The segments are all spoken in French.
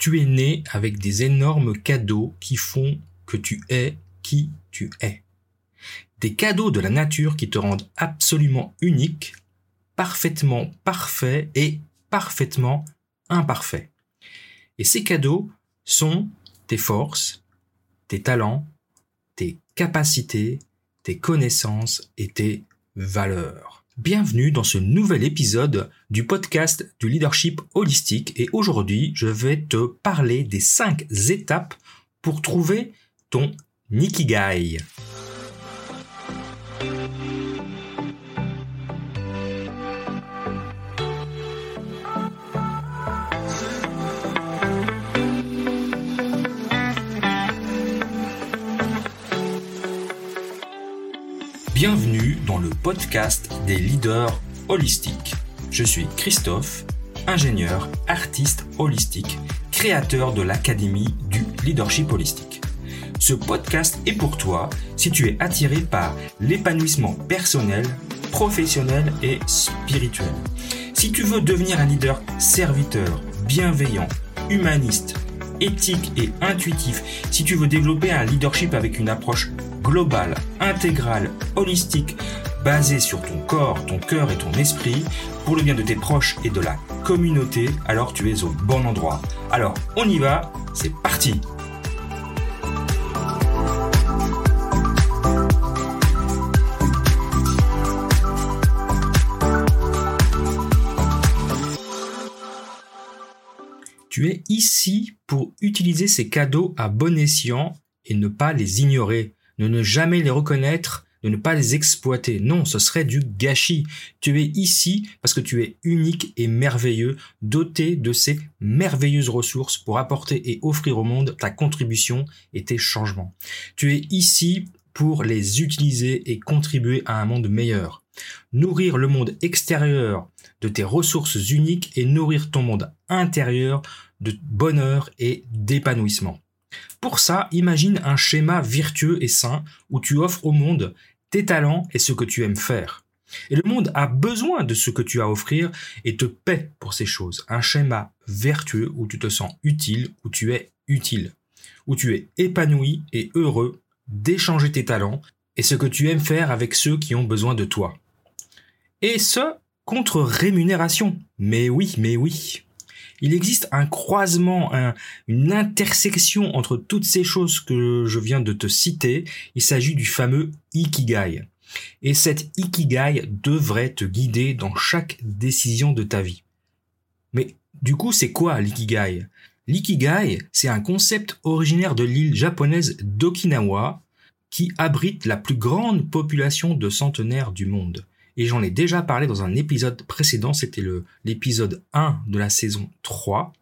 Tu es né avec des énormes cadeaux qui font que tu es qui tu es. Des cadeaux de la nature qui te rendent absolument unique, parfaitement parfait et parfaitement imparfait. Et ces cadeaux sont tes forces, tes talents, tes capacités, tes connaissances et tes valeurs. Bienvenue dans ce nouvel épisode du podcast du leadership holistique et aujourd'hui je vais te parler des 5 étapes pour trouver ton Nikigai. Bienvenue le podcast des leaders holistiques. Je suis Christophe, ingénieur, artiste holistique, créateur de l'Académie du leadership holistique. Ce podcast est pour toi si tu es attiré par l'épanouissement personnel, professionnel et spirituel. Si tu veux devenir un leader serviteur, bienveillant, humaniste, éthique et intuitif, si tu veux développer un leadership avec une approche globale, intégrale, holistique, basée sur ton corps, ton cœur et ton esprit, pour le bien de tes proches et de la communauté, alors tu es au bon endroit. Alors, on y va, c'est parti. Tu es ici pour utiliser ces cadeaux à bon escient et ne pas les ignorer, de ne jamais les reconnaître, de ne pas les exploiter. Non, ce serait du gâchis. Tu es ici parce que tu es unique et merveilleux, doté de ces merveilleuses ressources pour apporter et offrir au monde ta contribution et tes changements. Tu es ici pour les utiliser et contribuer à un monde meilleur. Nourrir le monde extérieur de tes ressources uniques et nourrir ton monde intérieur de bonheur et d'épanouissement. Pour ça, imagine un schéma vertueux et sain où tu offres au monde tes talents et ce que tu aimes faire. Et le monde a besoin de ce que tu as à offrir et te paie pour ces choses. Un schéma vertueux où tu te sens utile, où tu es utile, où tu es épanoui et heureux d'échanger tes talents et ce que tu aimes faire avec ceux qui ont besoin de toi. Et ce, contre rémunération. Mais oui, mais oui. Il existe un croisement, une intersection entre toutes ces choses que je viens de te citer. Il s'agit du fameux Ikigai. Et cet Ikigai devrait te guider dans chaque décision de ta vie. Mais du coup, c'est quoi l'Ikigai? L'ikigai, c'est un concept originaire de l'île japonaise d'Okinawa qui abrite la plus grande population de centenaires du monde. Et j'en ai déjà parlé dans un épisode précédent, c'était l'épisode 1 de la saison 3.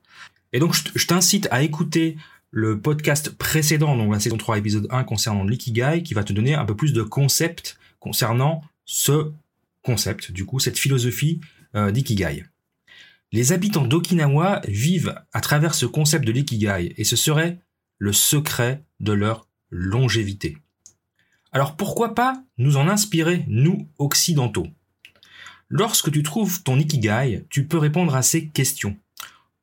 Et donc je t'incite à écouter le podcast précédent, donc la saison 3, épisode 1 concernant l'ikigai, qui va te donner un peu plus de concepts concernant ce concept, du coup, cette philosophie euh, d'ikigai. Les habitants d'Okinawa vivent à travers ce concept de l'ikigai et ce serait le secret de leur longévité. Alors pourquoi pas nous en inspirer, nous occidentaux? Lorsque tu trouves ton ikigai, tu peux répondre à ces questions.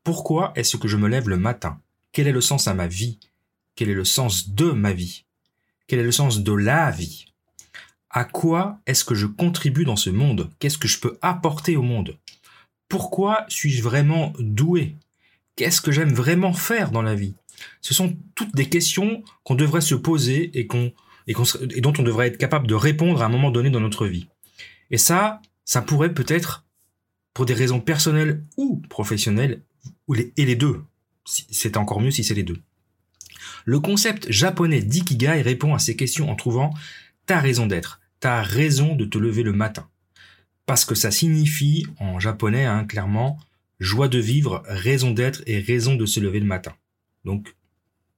Pourquoi est-ce que je me lève le matin? Quel est le sens à ma vie? Quel est le sens de ma vie? Quel est le sens de la vie? À quoi est-ce que je contribue dans ce monde? Qu'est-ce que je peux apporter au monde? Pourquoi suis-je vraiment doué? Qu'est-ce que j'aime vraiment faire dans la vie? Ce sont toutes des questions qu'on devrait se poser et, qu'on, et, dont on devrait être capable de répondre à un moment donné dans notre vie. Et ça, ça pourrait peut-être, pour des raisons personnelles ou professionnelles, et les deux. C'est encore mieux si c'est les deux. Le concept japonais d'ikigai répond à ces questions en trouvant ta raison d'être, ta raison de te lever le matin parce que ça signifie en japonais hein, clairement joie de vivre, raison d'être et raison de se lever le matin. Donc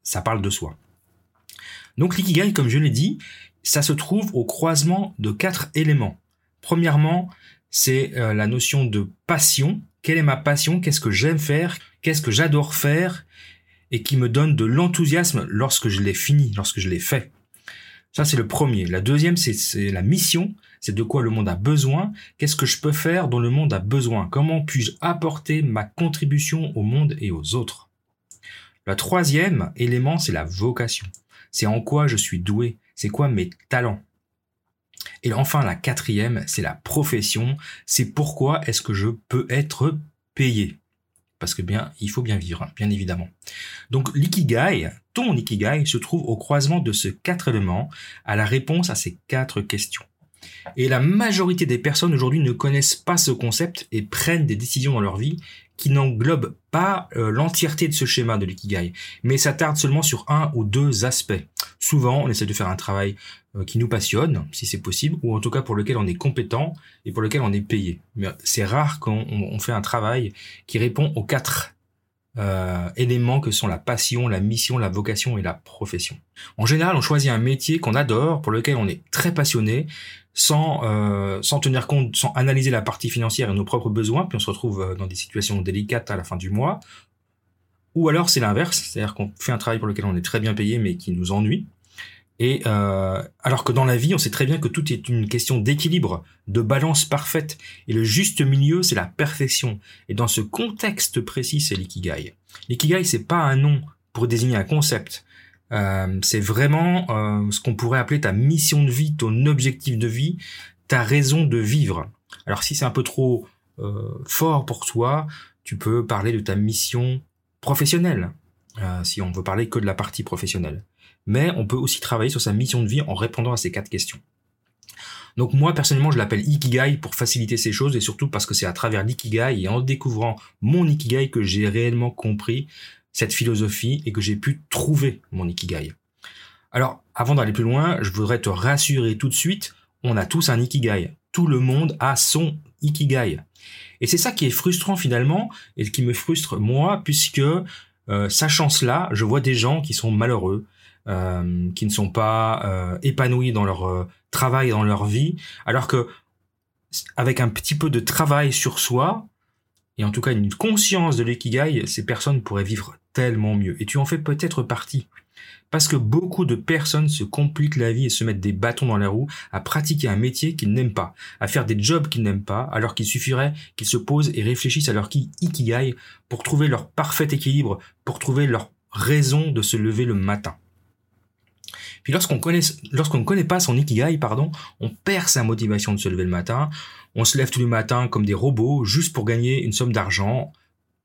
ça parle de soi. Donc l'ikigai, comme je l'ai dit, ça se trouve au croisement de quatre éléments. Premièrement, c'est euh, la notion de passion. Quelle est ma passion? Qu'est-ce que j'aime faire? Qu'est-ce que j'adore faire? Et qui me donne de l'enthousiasme lorsque je l'ai fini, lorsque je l'ai fait. Ça, c'est le premier. La deuxième, c'est la mission. C'est de quoi le monde a besoin. Qu'est-ce que je peux faire dont le monde a besoin? Comment puis-je apporter ma contribution au monde et aux autres? Le troisième élément, c'est la vocation. C'est en quoi je suis doué, c'est quoi mes talents? Et enfin, la quatrième, c'est la profession. C'est pourquoi est-ce que je peux être payé? Parce que bien, il faut bien vivre, hein, bien évidemment. Donc, l'ikigai, ton ikigai, se trouve au croisement de ces quatre éléments, à la réponse à ces quatre questions. Et la majorité des personnes aujourd'hui ne connaissent pas ce concept et prennent des décisions dans leur vie qui n'englobent pas euh, l'entièreté de ce schéma de l'ikigai, mais s'attardent seulement sur un ou deux aspects. Souvent, on essaie de faire un travail euh, qui nous passionne, si c'est possible, ou en tout cas pour lequel on est compétent et pour lequel on est payé. Mais c'est rare quand on fait un travail qui répond aux quatre euh, éléments que sont la passion, la mission, la vocation et la profession. En général, on choisit un métier qu'on adore, pour lequel on est très passionné, sans euh, sans tenir compte, sans analyser la partie financière et nos propres besoins, puis on se retrouve euh, dans des situations délicates à la fin du mois. Ou alors c'est l'inverse, c'est-à-dire qu'on fait un travail pour lequel on est très bien payé mais qui nous ennuie. Et euh, alors que dans la vie, on sait très bien que tout est une question d'équilibre, de balance parfaite, et le juste milieu, c'est la perfection. Et dans ce contexte précis, c'est l'ikigai. L'ikigai, c'est pas un nom pour désigner un concept. Euh, c'est vraiment euh, ce qu'on pourrait appeler ta mission de vie, ton objectif de vie, ta raison de vivre. Alors si c'est un peu trop euh, fort pour toi, tu peux parler de ta mission professionnelle, euh, si on veut parler que de la partie professionnelle mais on peut aussi travailler sur sa mission de vie en répondant à ces quatre questions. Donc moi personnellement je l'appelle Ikigai pour faciliter ces choses et surtout parce que c'est à travers l'Ikigai et en découvrant mon Ikigai que j'ai réellement compris cette philosophie et que j'ai pu trouver mon Ikigai. Alors avant d'aller plus loin, je voudrais te rassurer tout de suite, on a tous un Ikigai. Tout le monde a son Ikigai. Et c'est ça qui est frustrant finalement et qui me frustre moi puisque euh, sachant cela, je vois des gens qui sont malheureux, euh, qui ne sont pas euh, épanouis dans leur euh, travail, dans leur vie, alors que avec un petit peu de travail sur soi, et en tout cas une conscience de l'ikigai, ces personnes pourraient vivre tellement mieux. Et tu en fais peut-être partie. Parce que beaucoup de personnes se compliquent la vie et se mettent des bâtons dans les roues à pratiquer un métier qu'ils n'aiment pas, à faire des jobs qu'ils n'aiment pas, alors qu'il suffirait qu'ils se posent et réfléchissent à leur ikigai pour trouver leur parfait équilibre, pour trouver leur raison de se lever le matin. Lorsqu'on connaît, lorsqu'on ne connaît pas son ikigai, pardon, on perd sa motivation de se lever le matin. On se lève tous les matins comme des robots juste pour gagner une somme d'argent.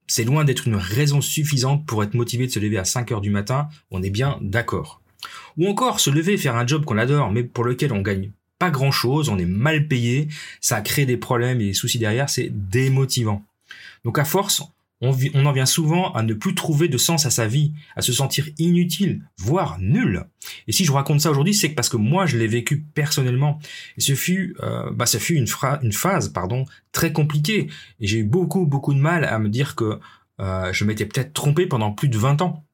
C'est loin d'être une raison suffisante pour être motivé de se lever à 5 heures du matin. On est bien d'accord. Ou encore se lever faire un job qu'on adore, mais pour lequel on gagne pas grand chose, on est mal payé, ça crée des problèmes et des soucis derrière, c'est démotivant. Donc à force, on, en vient souvent à ne plus trouver de sens à sa vie, à se sentir inutile, voire nul. Et si je raconte ça aujourd'hui, c'est parce que moi je l'ai vécu personnellement. Et ce fut, euh, bah, ça fut une, une phase, pardon, très compliquée. Et j'ai eu beaucoup, beaucoup de mal à me dire que euh, je m'étais peut-être trompé pendant plus de 20 ans.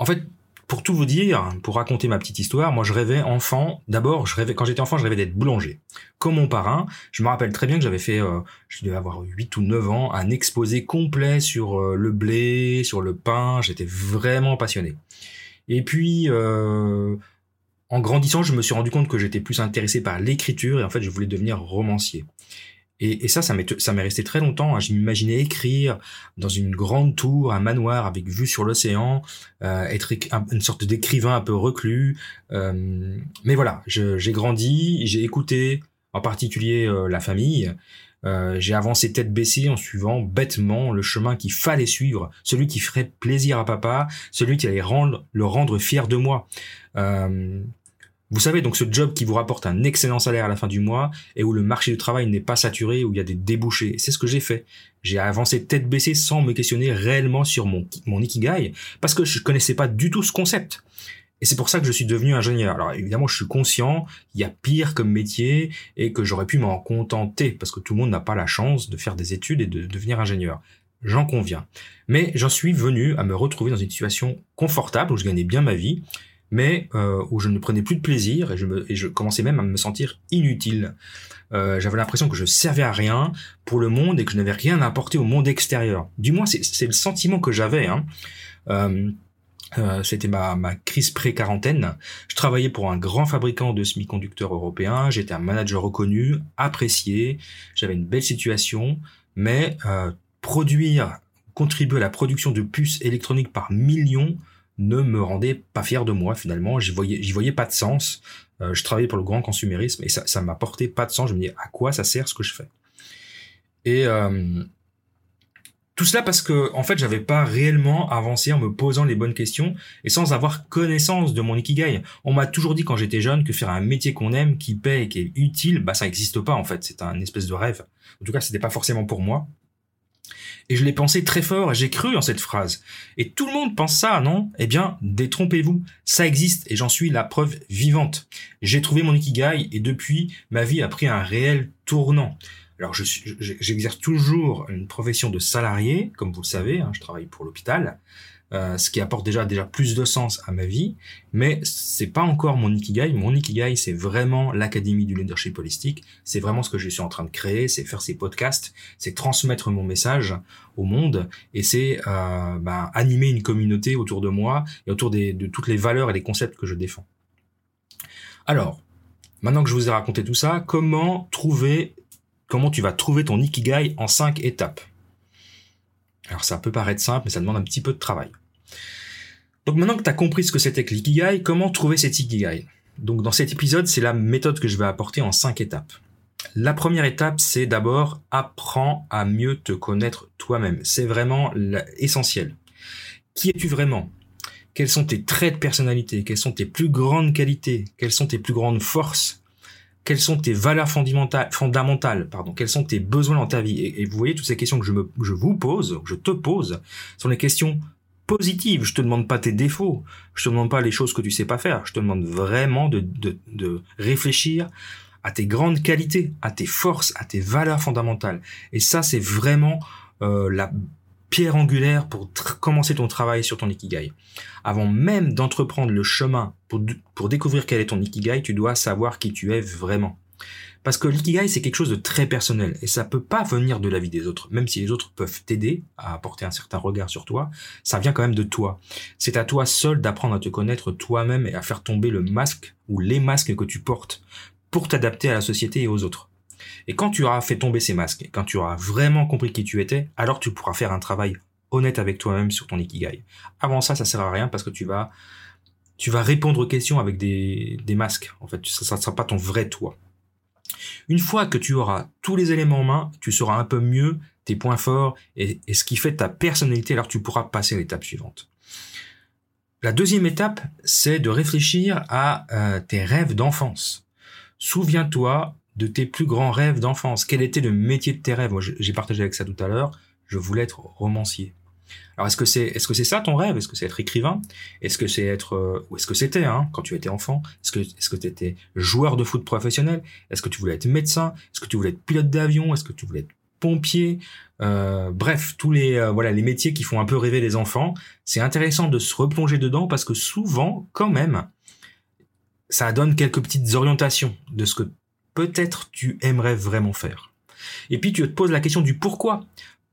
En fait, pour tout vous dire, pour raconter ma petite histoire, moi je rêvais enfant. D'abord, je rêvais quand j'étais enfant, je rêvais d'être boulanger. Comme mon parrain, je me rappelle très bien que j'avais fait, euh, je devais avoir 8 ou 9 ans, un exposé complet sur euh, le blé, sur le pain. J'étais vraiment passionné. Et puis, euh, en grandissant, je me suis rendu compte que j'étais plus intéressé par l'écriture et en fait, je voulais devenir romancier. Et, ça, ça m'est, resté très longtemps. Hein. Je m'imaginais écrire dans une grande tour, un manoir avec vue sur l'océan, euh, être une sorte d'écrivain un peu reclus. Euh, mais voilà, j'ai grandi, j'ai écouté en particulier euh, la famille. j'ai avancé tête baissée en suivant bêtement le chemin qu'il fallait suivre, celui qui ferait plaisir à papa, celui qui allait le rendre fier de moi. Vous savez, donc ce job qui vous rapporte un excellent salaire à la fin du mois et où le marché du travail n'est pas saturé, où il y a des débouchés. C'est ce que j'ai fait. J'ai avancé tête baissée sans me questionner réellement sur mon, mon ikigai parce que je connaissais pas du tout ce concept. Et c'est pour ça que je suis devenu ingénieur. Alors évidemment, je suis conscient, il y a pire comme métier et que j'aurais pu m'en contenter parce que tout le monde n'a pas la chance de faire des études et de devenir ingénieur. J'en conviens. Mais j'en suis venu à me retrouver dans une situation confortable où je gagnais bien ma vie mais euh, où je ne prenais plus de plaisir et je, me, et je commençais même à me sentir inutile. Euh, J'avais l'impression que je servais à rien pour le monde et que je n'avais rien à apporter au monde extérieur. Du moins, c'est le sentiment que j'avais. Hein. Euh, euh, C'était ma, ma crise pré-quarantaine. Je travaillais pour un grand fabricant de semi-conducteurs européens. J'étais un manager reconnu, apprécié. J'avais une belle situation, mais euh, produire contribuer à la production de puces électroniques par millions ne me rendait pas fier de moi finalement. J'y voyais, pas de sens. Euh, je travaillais pour le grand consumérisme et ça, ça m'apportait pas de sens. Je me disais à quoi ça sert ce que je fais? Et euh, tout cela parce que en fait j'avais pas réellement avancé en me posant les bonnes questions et sans avoir connaissance de mon ikigai. On m'a toujours dit quand j'étais jeune que faire un métier qu'on aime, qui paie et qui est utile, bah ça n'existe pas en fait. C'est un espèce de rêve. En tout cas, c'était pas forcément pour moi. Et je l'ai pensé très fort et j'ai cru en cette phrase. Et tout le monde pense ça, non? Eh bien, détrompez-vous. Ça existe et j'en suis la preuve vivante. J'ai trouvé mon ikigai et depuis, ma vie a pris un réel tournant. Alors, j'exerce toujours une profession de salarié, comme vous le savez, hein, je travaille pour l'hôpital. Euh, ce qui apporte déjà déjà plus de sens à ma vie, mais c'est pas encore mon ikigai. Mon ikigai, c'est vraiment l'académie du leadership holistique. C'est vraiment ce que je suis en train de créer, c'est faire ces podcasts, c'est transmettre mon message au monde et c'est euh, ben, animer une communauté autour de moi et autour de toutes les valeurs et les concepts que je défends. Alors, maintenant que je vous ai raconté tout ça, comment trouver, comment tu vas trouver ton ikigai en cinq étapes? Alors ça peut paraître simple, mais ça demande un petit peu de travail. Donc maintenant que tu as compris ce que c'était que l'ikigai, comment trouver cet ikigai? Donc dans cet épisode, c'est la méthode que je vais apporter en cinq étapes. La première étape, c'est d'abord apprends à mieux te connaître toi-même. C'est vraiment essentiel. Qui es-tu vraiment? Quels sont tes traits de personnalité? Quelles sont tes plus grandes qualités? Quelles sont tes plus grandes forces? Quelles sont tes valeurs fondamentales, pardon, quels sont tes besoins dans ta vie? Et, vous voyez toutes ces questions que je vous pose, que je te pose, sont les questions positive. Je te demande pas tes défauts. Je te demande pas les choses que tu sais pas faire. Je te demande vraiment de, réfléchir à tes grandes qualités, à tes forces, à tes valeurs fondamentales. Et ça, c'est vraiment euh, la pierre angulaire pour commencer ton travail sur ton ikigai. Avant même d'entreprendre le chemin pour, pour découvrir quel est ton ikigai, tu dois savoir qui tu es vraiment. Parce que l'ikigai, c'est quelque chose de très personnel et ça peut pas venir de la vie des autres. Même si les autres peuvent t'aider à apporter un certain regard sur toi, ça vient quand même de toi. C'est à toi seul d'apprendre à te connaître toi-même et à faire tomber le masque ou les masques que tu portes pour t'adapter à la société et aux autres. Et quand tu auras fait tomber ces masques, quand tu auras vraiment compris qui tu étais, alors tu pourras faire un travail honnête avec toi-même sur ton ikigai. Avant ça, ça sert à rien parce que tu vas, tu vas répondre aux questions avec des, des masques. En fait, ça ne sera pas ton vrai toi. Une fois que tu auras tous les éléments en main, tu sauras un peu mieux tes points forts et, ce qui fait ta personnalité, alors tu pourras passer à l'étape suivante. La deuxième étape, c'est de réfléchir à euh, tes rêves d'enfance. Souviens-toi de tes plus grands rêves d'enfance. Quel était le métier de tes rêves? J'ai partagé avec ça tout à l'heure. Je voulais être romancier. Alors est-ce que c'est est-ce que c'est ça ton rêve? Est-ce que c'est être écrivain? Est-ce que c'est être euh, ou est-ce que c'était hein, quand tu étais enfant? Est-ce que est-ce que tu étais joueur de foot professionnel? Est-ce que tu voulais être médecin? Est-ce que tu voulais être pilote d'avion? Est-ce que tu voulais être pompier? Euh, Bref, tous les euh, voilà les métiers qui font un peu rêver les enfants. C'est intéressant de se replonger dedans parce que souvent, quand même, ça donne quelques petites orientations de ce que peut-être tu aimerais vraiment faire. Et puis tu te poses la question du pourquoi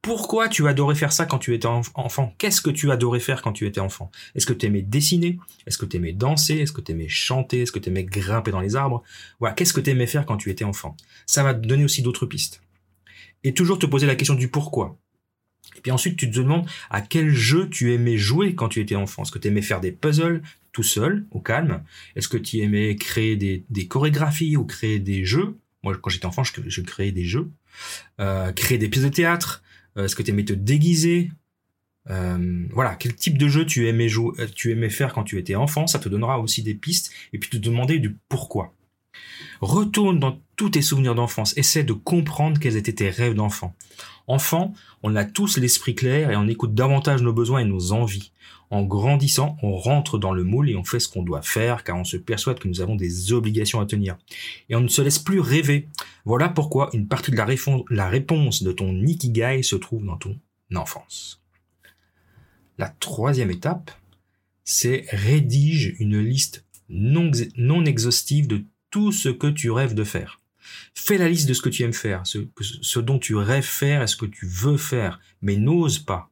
pourquoi tu adorais faire ça quand tu étais enfant? Qu'est-ce que tu adorais faire quand tu étais enfant? Est-ce que tu aimais dessiner? Est-ce que tu aimais danser? Est-ce que tu aimais chanter? Est-ce que tu aimais grimper dans les arbres? Voilà, qu'est-ce que tu aimais faire quand tu étais enfant? Ça va te donner aussi d'autres pistes. Et toujours te poser la question du pourquoi. Et puis ensuite, tu te demandes à quel jeu tu aimais jouer quand tu étais enfant. Est-ce que tu aimais faire des puzzles tout seul, au calme? Est-ce que tu aimais créer des, chorégraphies ou créer des jeux? Moi, quand j'étais enfant, je, créais des jeux. Euh, créer des pièces de théâtre, est-ce que tu aimais te déguiser? Euh, voilà, quel type de jeu tu aimais euh, tu aimais faire quand tu étais enfant, ça te donnera aussi des pistes et puis te demander du pourquoi. Retourne dans tous tes souvenirs d'enfance, essaie de comprendre quels étaient tes rêves d'enfant. Enfant, on a tous l'esprit clair et on écoute davantage nos besoins et nos envies. En grandissant, on rentre dans le moule et on fait ce qu'on doit faire car on se persuade que nous avons des obligations à tenir. Et on ne se laisse plus rêver. Voilà pourquoi une partie de la, réponse de ton ikigai se trouve dans ton enfance. La troisième étape, c'est rédige une liste non exhaustive de tout ce que tu rêves de faire. Fais la liste de ce que tu aimes faire, ce, ce dont tu rêves faire et ce que tu veux faire, mais n'ose pas.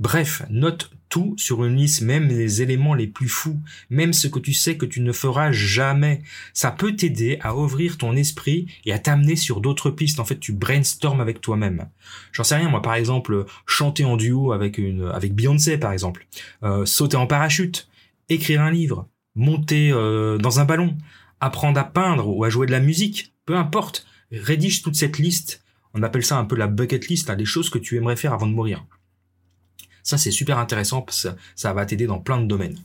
Bref, note tout sur une liste, même les éléments les plus fous, même ce que tu sais que tu ne feras jamais. Ça peut t'aider à ouvrir ton esprit et à t'amener sur d'autres pistes. En fait, tu brainstorm avec toi-même. J'en sais rien, moi, par exemple, chanter en duo avec une, avec Beyoncé, par exemple, euh, sauter en parachute, écrire un livre, monter euh, dans un ballon, apprendre à peindre ou à jouer de la musique, peu importe. Rédige toute cette liste. On appelle ça un peu la bucket list, hein, les choses que tu aimerais faire avant de mourir. Ça, c'est super intéressant ça va t'aider dans plein de domaines.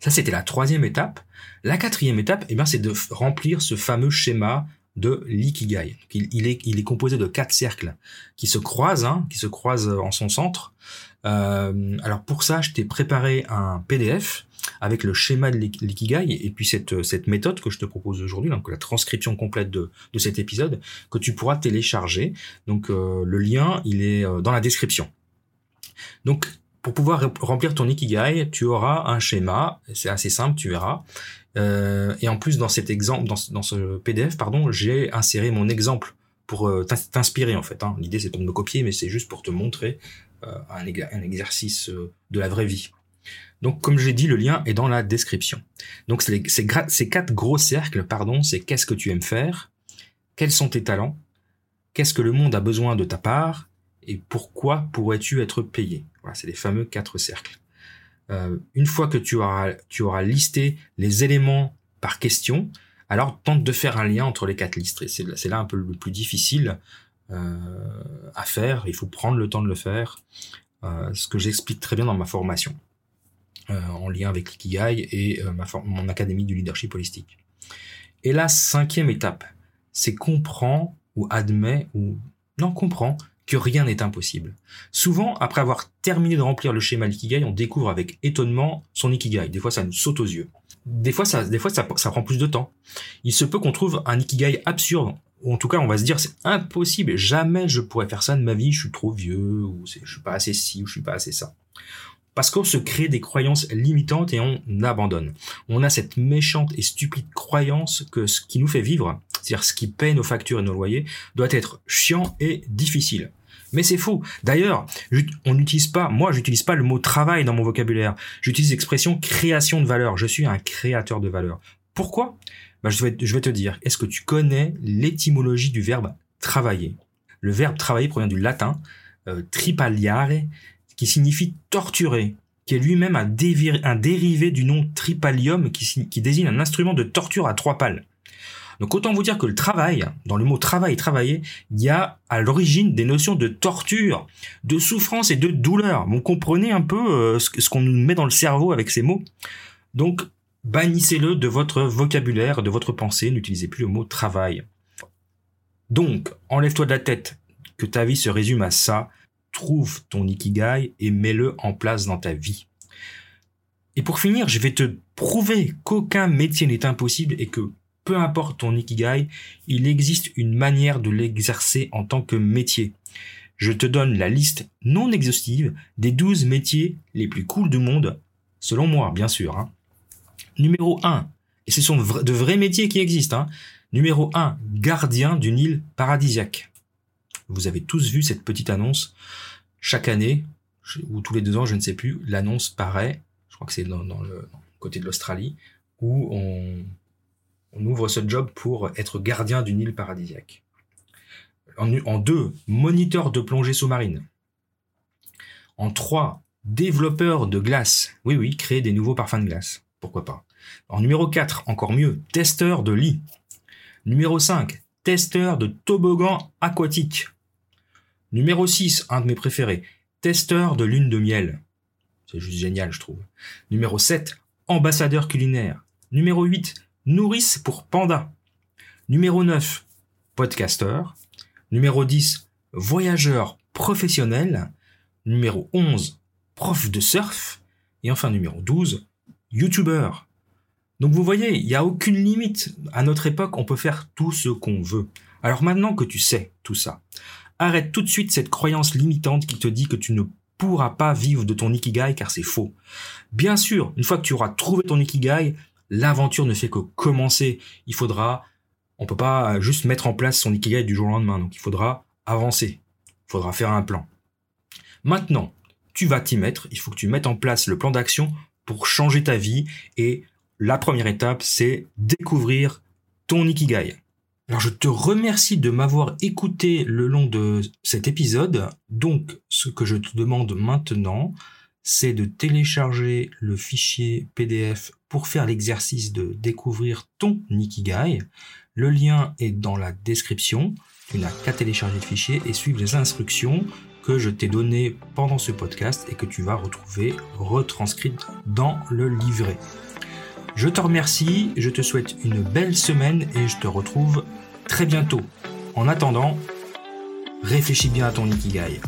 Ça, c'était la troisième étape. La quatrième étape, eh bien, c'est de remplir ce fameux schéma de l'ikigai. Il, est, composé de quatre cercles qui se croisent, hein, qui se croisent en son centre. Euh, alors pour ça, je t'ai préparé un PDF avec le schéma de l'ikigai et puis cette, cette méthode que je te propose aujourd'hui, donc la transcription complète de, cet épisode, que tu pourras télécharger. Donc euh, le lien, il est euh, dans la description. Donc, pour pouvoir remplir ton Ikigai, tu auras un schéma, c'est assez simple, tu verras. Euh, et en plus, dans cet exemple, dans, ce PDF, pardon, j'ai inséré mon exemple pour euh, t'inspirer en fait. Hein. L'idée, c'est pas de me copier, mais c'est juste pour te montrer euh, un, exercice de la vraie vie. Donc, comme je l'ai dit, le lien est dans la description. Donc, ces, quatre gros cercles, pardon, c'est qu'est-ce que tu aimes faire, quels sont tes talents, qu'est-ce que le monde a besoin de ta part, et pourquoi pourrais-tu être payé Voilà, c'est les fameux quatre cercles. Euh, une fois que tu auras, listé les éléments par question, alors tente de faire un lien entre les quatre listes. C'est là un peu le plus difficile euh, à faire. Il faut prendre le temps de le faire. Euh, ce que j'explique très bien dans ma formation, en lien avec l'Ikigai et ma mon académie du leadership holistique. Et la cinquième étape, c'est comprend ou admet ou non comprend que rien n'est impossible. Souvent, après avoir terminé de remplir le schéma Ikigai, on découvre avec étonnement son Ikigai. Des fois, ça nous saute aux yeux. Des fois, ça, des fois, ça, prend plus de temps. Il se peut qu'on trouve un Ikigai absurde, ou en tout cas, on va se dire, c'est impossible, jamais je pourrais faire ça de ma vie, je suis trop vieux, ou je suis pas assez ci, ou je suis pas assez ça. Parce qu'on se crée des croyances limitantes et on abandonne. On a cette méchante et stupide croyance que ce qui nous fait vivre, c'est-à-dire ce qui paie nos factures et nos loyers, doit être chiant et difficile. Mais c'est faux. D'ailleurs, on n'utilise pas, moi, j'utilise pas le mot travail dans mon vocabulaire. J'utilise l'expression création de valeur. Je suis un créateur de valeur. Pourquoi? Bah, je, vais, te dire. Est-ce que tu connais l'étymologie du verbe travailler? Le verbe travailler provient du latin euh, tripaliare, qui signifie torturer, qui est lui-même un, dérivé du nom tripalium, qui, qui désigne un instrument de torture à trois pales. Donc autant vous dire que le travail, dans le mot travail, travailler, il y a à l'origine des notions de torture, de souffrance et de douleur. Vous comprenez un peu euh, ce qu'on nous met dans le cerveau avec ces mots? Donc bannissez-le de votre vocabulaire, de votre pensée, n'utilisez plus le mot travail. Donc, enlève-toi de la tête que ta vie se résume à ça, trouve ton ikigai et mets-le en place dans ta vie. Et pour finir, je vais te prouver qu'aucun métier n'est impossible et que peu importe ton ikigai, il existe une manière de l'exercer en tant que métier. Je te donne la liste non exhaustive des 12 métiers les plus cools du monde, selon moi, bien sûr. Hein. Numéro 1, et ce sont de vrais métiers qui existent. Hein. Numéro 1, gardien d'une île paradisiaque. Vous avez tous vu cette petite annonce. Chaque année, ou tous les deux ans, je ne sais plus, l'annonce paraît, je crois que c'est dans, le côté de l'Australie, où on, ouvre ce job pour être gardien d'une île paradisiaque. En, deux, moniteur de plongée sous-marine. En trois, développeur de glace. Oui, oui, créer des nouveaux parfums de glace. Pourquoi pas. En numéro 4, encore mieux, testeur de lit. Numéro 5, testeur de toboggan aquatique. Numéro 6, un de mes préférés, testeur de lune de miel. C'est juste génial, je trouve. Numéro 7, ambassadeur culinaire. Numéro 8, Nourrice pour panda. Numéro 9, podcaster. Numéro 10, voyageur professionnel. Numéro 11, prof de surf. Et enfin numéro 12, youtubeur. Donc vous voyez, il n'y a aucune limite. À notre époque, on peut faire tout ce qu'on veut. Alors maintenant que tu sais tout ça, arrête tout de suite cette croyance limitante qui te dit que tu ne pourras pas vivre de ton ikigai car c'est faux. Bien sûr, une fois que tu auras trouvé ton ikigai, l'aventure ne fait que commencer. Il faudra, on peut pas juste mettre en place son ikigai du jour au lendemain. Donc il faudra avancer. Il faudra faire un plan. Maintenant, tu vas t'y mettre, il faut que tu mettes en place le plan d'action pour changer ta vie et la première étape, c'est découvrir ton Ikigai. Alors je te remercie de m'avoir écouté le long de cet épisode. Donc ce que je te demande maintenant, c'est de télécharger le fichier PDF pour faire l'exercice de découvrir ton Nikigai. Le lien est dans la description. Tu n'as qu'à télécharger le fichier et suivre les instructions que je t'ai données pendant ce podcast et que tu vas retrouver retranscrites dans le livret. Je te remercie, je te souhaite une belle semaine et je te retrouve très bientôt. En attendant, réfléchis bien à ton Ikigai.